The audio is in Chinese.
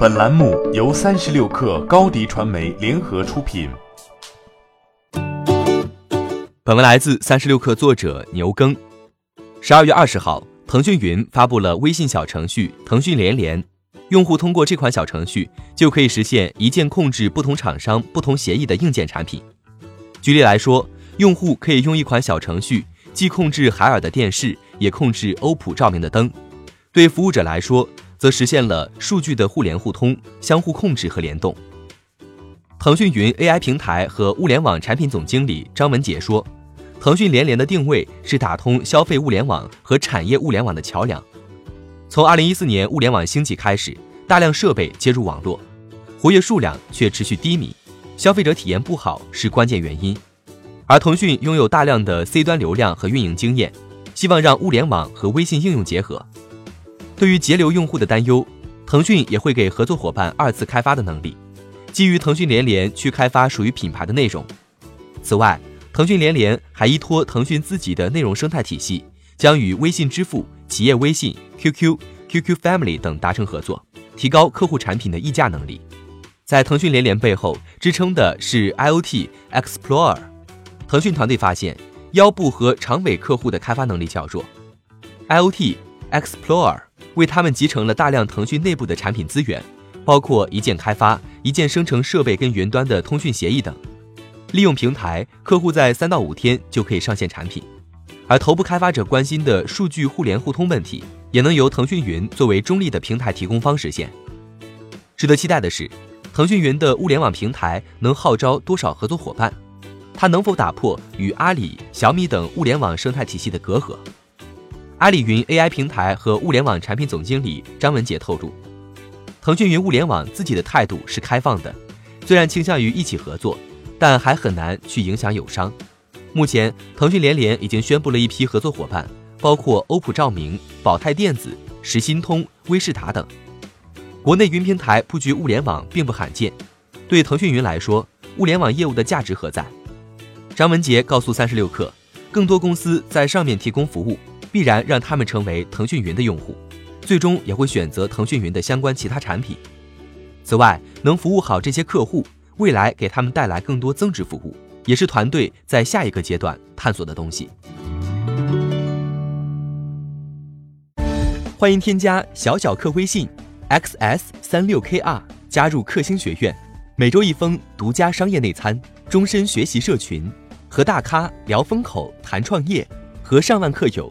本栏目由三十六氪高低传媒联合出品。本文来自三十六氪作者牛耕。十二月二十号，腾讯云发布了微信小程序“腾讯连连”，用户通过这款小程序就可以实现一键控制不同厂商、不同协议的硬件产品。举例来说，用户可以用一款小程序既控制海尔的电视，也控制欧普照明的灯。对服务者来说，则实现了数据的互联互通、相互控制和联动。腾讯云 AI 平台和物联网产品总经理张文杰说：“腾讯连连的定位是打通消费物联网和产业物联网的桥梁。从2014年物联网兴起开始，大量设备接入网络，活跃数量却持续低迷，消费者体验不好是关键原因。而腾讯拥有大量的 C 端流量和运营经验，希望让物联网和微信应用结合。”对于节流用户的担忧，腾讯也会给合作伙伴二次开发的能力，基于腾讯连连去开发属于品牌的内容。此外，腾讯连连还依托腾讯自己的内容生态体系，将与微信支付、企业微信、QQ、QQ Family 等达成合作，提高客户产品的议价能力。在腾讯连连背后支撑的是 IoT Explorer。腾讯团队发现，腰部和长尾客户的开发能力较弱，IoT Explorer。为他们集成了大量腾讯内部的产品资源，包括一键开发、一键生成设备跟云端的通讯协议等。利用平台，客户在三到五天就可以上线产品。而头部开发者关心的数据互联互通问题，也能由腾讯云作为中立的平台提供方实现。值得期待的是，腾讯云的物联网平台能号召多少合作伙伴？它能否打破与阿里、小米等物联网生态体系的隔阂？阿里云 AI 平台和物联网产品总经理张文杰透露，腾讯云物联网自己的态度是开放的，虽然倾向于一起合作，但还很难去影响友商。目前，腾讯连连已经宣布了一批合作伙伴，包括欧普照明、宝泰电子、实心通、威视达等。国内云平台布局物联网并不罕见，对腾讯云来说，物联网业务的价值何在？张文杰告诉三十六氪，更多公司在上面提供服务。必然让他们成为腾讯云的用户，最终也会选择腾讯云的相关其他产品。此外，能服务好这些客户，未来给他们带来更多增值服务，也是团队在下一个阶段探索的东西。欢迎添加小小客微信 xs 三六 kr 加入克星学院，每周一封独家商业内参，终身学习社群，和大咖聊风口、谈创业，和上万客友。